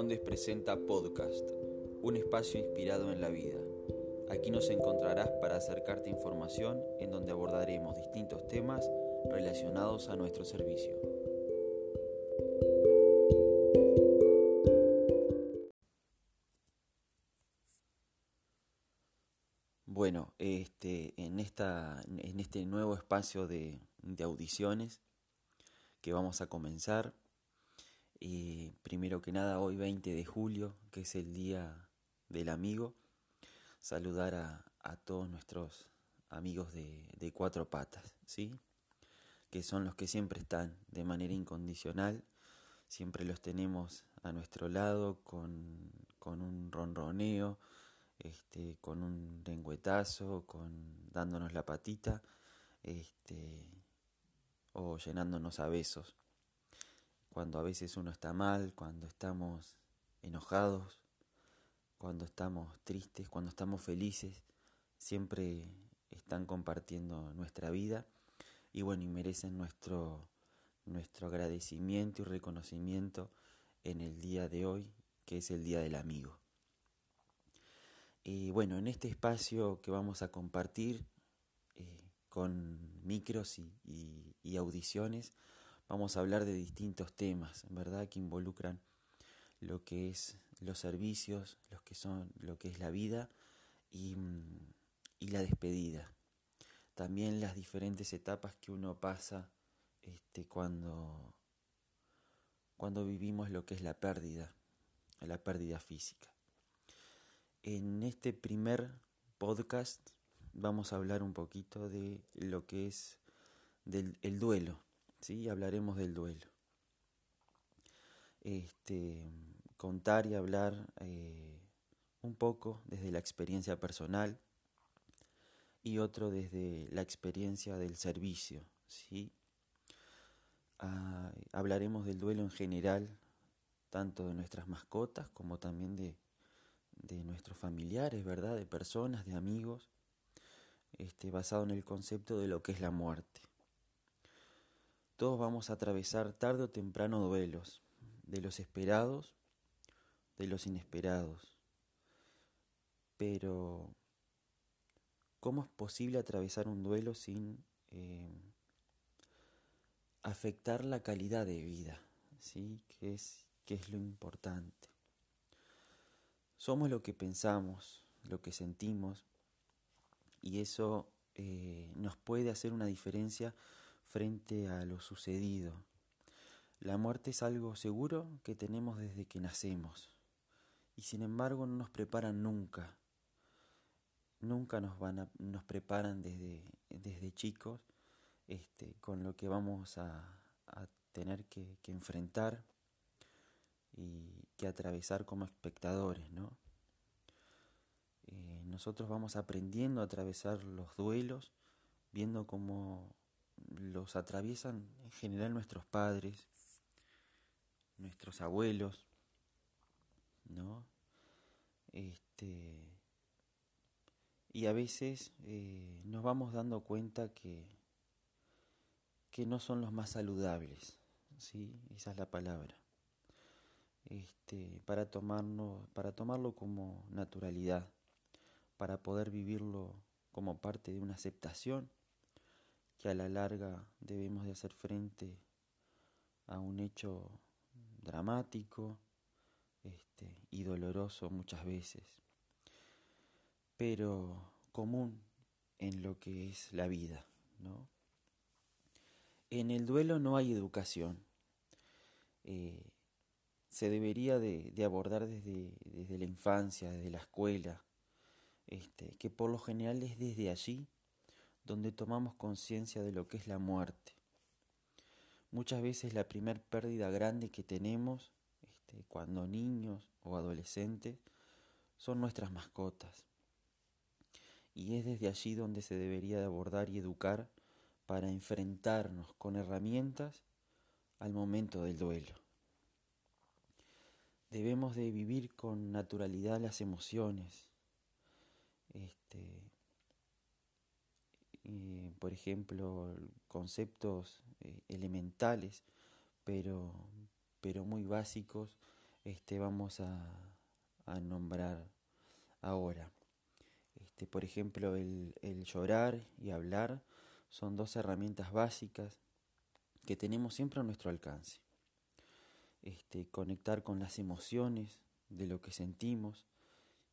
Condes presenta Podcast, un espacio inspirado en la vida. Aquí nos encontrarás para acercarte información en donde abordaremos distintos temas relacionados a nuestro servicio. Bueno, este, en, esta, en este nuevo espacio de audiciones que vamos a comenzar, y primero que nada, hoy 20 de julio, que es el Día del Amigo, saludar a, todos nuestros amigos de, cuatro patas, ¿sí? Que son los que siempre están de manera incondicional, siempre los tenemos a nuestro lado con, un ronroneo, este, con un lengüetazo, con dándonos la patita, este, o llenándonos a besos cuando a veces uno está mal, cuando estamos enojados, cuando estamos tristes, cuando estamos felices, siempre están compartiendo nuestra vida y bueno, y merecen nuestro, nuestro agradecimiento y reconocimiento en el día de hoy, que es el Día del Amigo. Y bueno, en este espacio que vamos a compartir eh, con micros y audiciones, vamos a hablar de distintos temas, ¿verdad? Que involucran lo que es los servicios, los que son, lo que es la vida y, la despedida. También las diferentes etapas que uno pasa este, cuando, cuando vivimos lo que es la pérdida, la pérdida física. En este primer podcast vamos a hablar un poquito de lo que es del el duelo, ¿sí? Hablaremos del duelo. Este, contar y hablar eh, un poco desde la experiencia personal y otro desde la experiencia del servicio, ¿sí? Ah, hablaremos del duelo en general, tanto de nuestras mascotas como también de, de nuestros familiares, ¿verdad? De personas, de amigos, este, basado en el concepto de lo que es la muerte. Todos vamos a atravesar tarde o temprano duelos, de los esperados, de los inesperados. Pero, ¿cómo es posible atravesar un duelo sin eh, afectar la calidad de vida? ¿Sí? ¿Qué es, es lo importante? Somos lo que pensamos, lo que sentimos, y eso eh, nos puede hacer una diferencia frente a lo sucedido. La muerte es algo seguro que tenemos desde que nacemos y sin embargo no nos preparan nunca. Nunca nos van a, nos preparan desde, desde chicos este, con lo que vamos a, tener que, enfrentar y que atravesar como espectadores, ¿no? Eh, nosotros vamos aprendiendo a atravesar los duelos, viendo cómo los atraviesan en general nuestros padres, nuestros abuelos, ¿no? Este, y a veces eh, nos vamos dando cuenta que, que no son los más saludables, ¿sí? Esa es la palabra. Este, para, tomarnos, para tomarlo como naturalidad, para poder vivirlo como parte de una aceptación que a la larga debemos de hacer frente a un hecho dramático este, y doloroso muchas veces, pero común en lo que es la vida. ¿no? En el duelo no hay educación. Eh, se debería de, abordar desde, desde, la infancia, desde la escuela, este, que por lo general es desde allí donde tomamos conciencia de lo que es la muerte. Muchas veces la primer pérdida grande que tenemos este, cuando niños o adolescentes son nuestras mascotas. Y es desde allí donde se debería de abordar y educar para enfrentarnos con herramientas al momento del duelo. Debemos de vivir con naturalidad las emociones, este, por ejemplo, conceptos eh, elementales, pero, pero muy básicos, este, vamos a, a nombrar ahora. Este, por ejemplo, el, el llorar y hablar son dos herramientas básicas que tenemos siempre a nuestro alcance. Este, conectar con las emociones de lo que sentimos,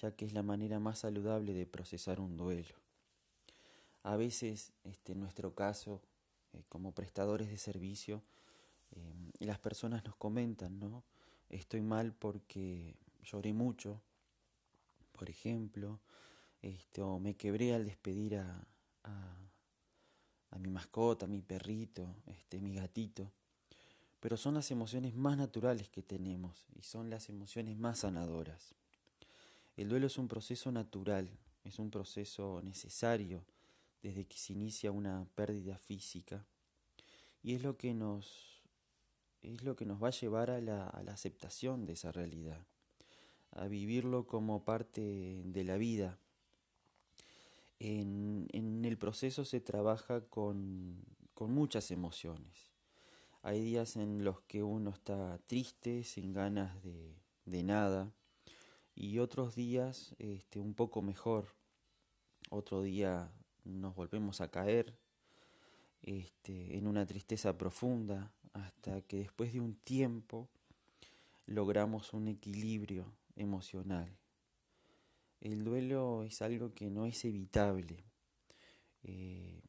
ya que es la manera más saludable de procesar un duelo. A veces, este, en nuestro caso, eh, como prestadores de servicio, eh, las personas nos comentan, ¿no? Estoy mal porque lloré mucho, por ejemplo, este, o me quebré al despedir a, a, mi mascota, a mi perrito, este, mi gatito. Pero son las emociones más naturales que tenemos y son las emociones más sanadoras. El duelo es un proceso natural, es un proceso necesario desde que se inicia una pérdida física y es lo que nos es lo que nos va a llevar a la, aceptación de esa realidad, a vivirlo como parte de la vida. En, en el proceso se trabaja con, con muchas emociones. Hay días en los que uno está triste, sin ganas de, de nada, y otros días este, un poco mejor. Otro día nos volvemos a caer este, en una tristeza profunda hasta que después de un tiempo logramos un equilibrio emocional. El duelo es algo que no es evitable. Eh,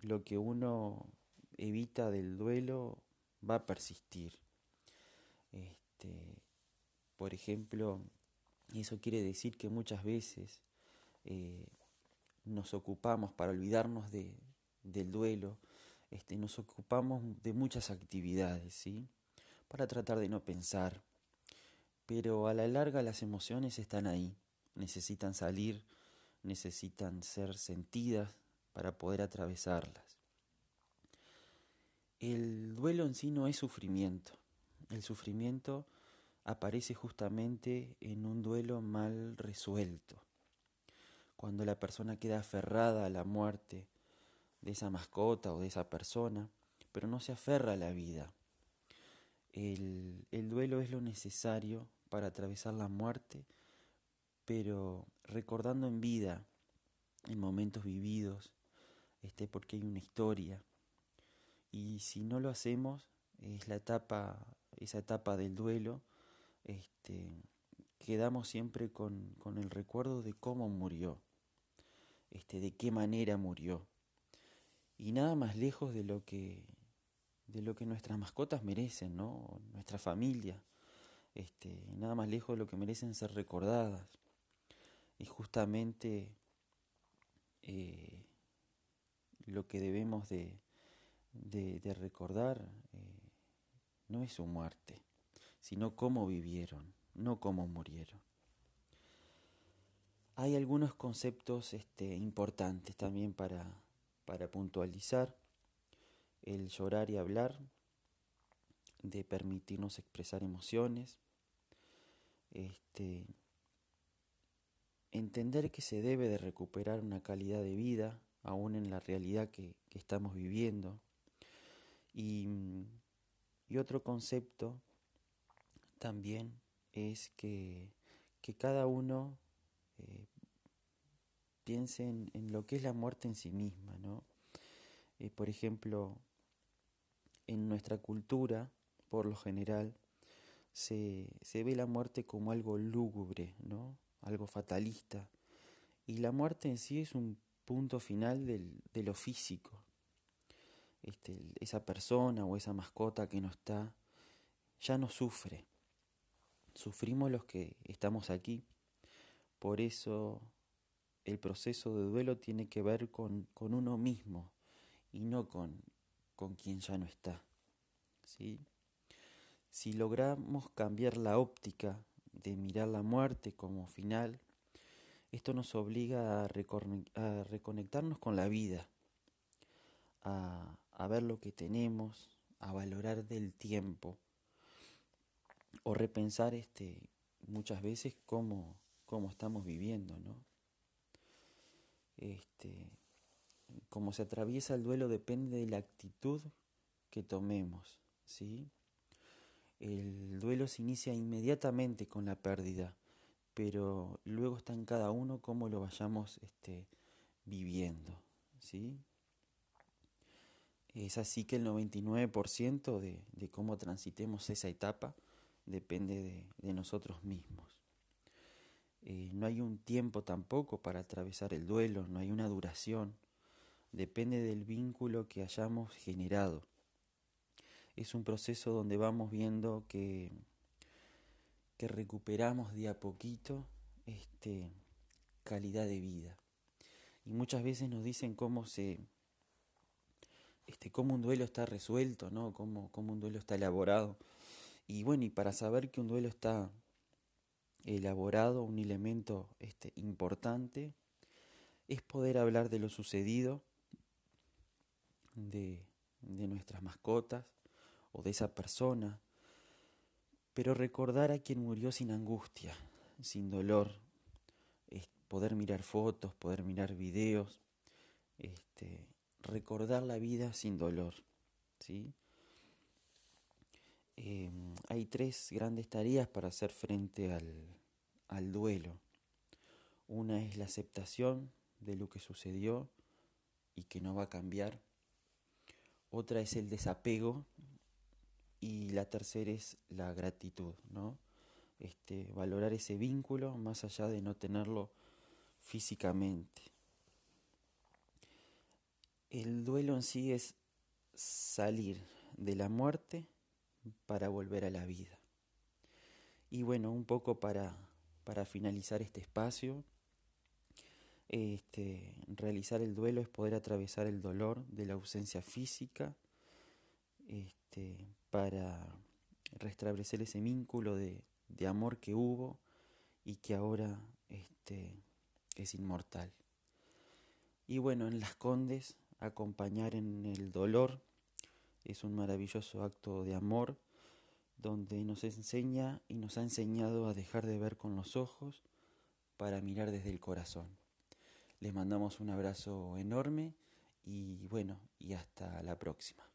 lo que uno evita del duelo va a persistir. Este, por ejemplo, eso quiere decir que muchas veces eh, nos ocupamos para olvidarnos de, del duelo, este, nos ocupamos de muchas actividades, ¿sí? Para tratar de no pensar. Pero a la larga las emociones están ahí, necesitan salir, necesitan ser sentidas para poder atravesarlas. El duelo en sí no es sufrimiento. El sufrimiento aparece justamente en un duelo mal resuelto. Cuando la persona queda aferrada a la muerte de esa mascota o de esa persona, pero no se aferra a la vida. El, el duelo es lo necesario para atravesar la muerte, pero recordando en vida, en momentos vividos, este, porque hay una historia. Y si no lo hacemos, es la etapa, esa etapa del duelo, este, quedamos siempre con, con el recuerdo de cómo murió, este, de qué manera murió y nada más lejos de lo que de lo que nuestras mascotas merecen, ¿no? Nuestra familia, este, nada más lejos de lo que merecen ser recordadas. Y justamente eh, lo que debemos de, de, recordar eh, no es su muerte, sino cómo vivieron, no cómo murieron. Hay algunos conceptos este, importantes también para, para puntualizar el llorar y hablar, de permitirnos expresar emociones, este, entender que se debe de recuperar una calidad de vida aún en la realidad que, estamos viviendo. Y, otro concepto también es que, que cada uno eh, piense en, lo que es la muerte en sí misma, ¿no? Eh, por ejemplo, en nuestra cultura, por lo general, se, se, ve la muerte como algo lúgubre, ¿no? Algo fatalista. Y la muerte en sí es un punto final de lo físico. Este, esa persona o esa mascota que no está, ya no sufre. Sufrimos los que estamos aquí. Por eso el proceso de duelo tiene que ver con, con uno mismo y no con, con quien ya no está. ¿sí? Si logramos cambiar la óptica de mirar la muerte como final, esto nos obliga a, reconectarnos con la vida, a, a, ver lo que tenemos, a valorar del tiempo, o repensar este, muchas veces cómo, cómo estamos viviendo, ¿no? Este, como se atraviesa el duelo depende de la actitud que tomemos, ¿sí? El duelo se inicia inmediatamente con la pérdida, pero luego está en cada uno cómo lo vayamos este, viviendo. ¿sí? Es así que el 99% de, de, cómo transitemos esa etapa depende de, nosotros mismos. Eh, no hay un tiempo tampoco para atravesar el duelo, no hay una duración, depende del vínculo que hayamos generado. Es un proceso donde vamos viendo que, que recuperamos de a poquito este, calidad de vida. Y muchas veces nos dicen cómo se este, cómo un duelo está resuelto, ¿no? Cómo, cómo un duelo está elaborado. Y bueno, y para saber que un duelo está elaborado, un elemento este, importante, es poder hablar de lo sucedido, de, nuestras mascotas o de esa persona, pero recordar a quien murió sin angustia, sin dolor, poder mirar fotos, poder mirar videos, este, recordar la vida sin dolor. ¿sí? Em, hay tres grandes tareas para hacer frente al, al duelo. Una es la aceptación de lo que sucedió y que no va a cambiar. Otra es el desapego y la tercera es la gratitud, ¿no? Este, valorar ese vínculo más allá de no tenerlo físicamente. El duelo en sí es salir de la muerte para volver a la vida. Y bueno, un poco para, para finalizar este espacio, este, realizar el duelo es poder atravesar el dolor de la ausencia física este, para restablecer ese vínculo de, de, amor que hubo y que ahora este, es inmortal. Y bueno, en Las Condes acompañar en el dolor. Es un maravilloso acto de amor donde nos enseña y nos ha enseñado a dejar de ver con los ojos para mirar desde el corazón. Les mandamos un abrazo enorme y bueno, y hasta la próxima.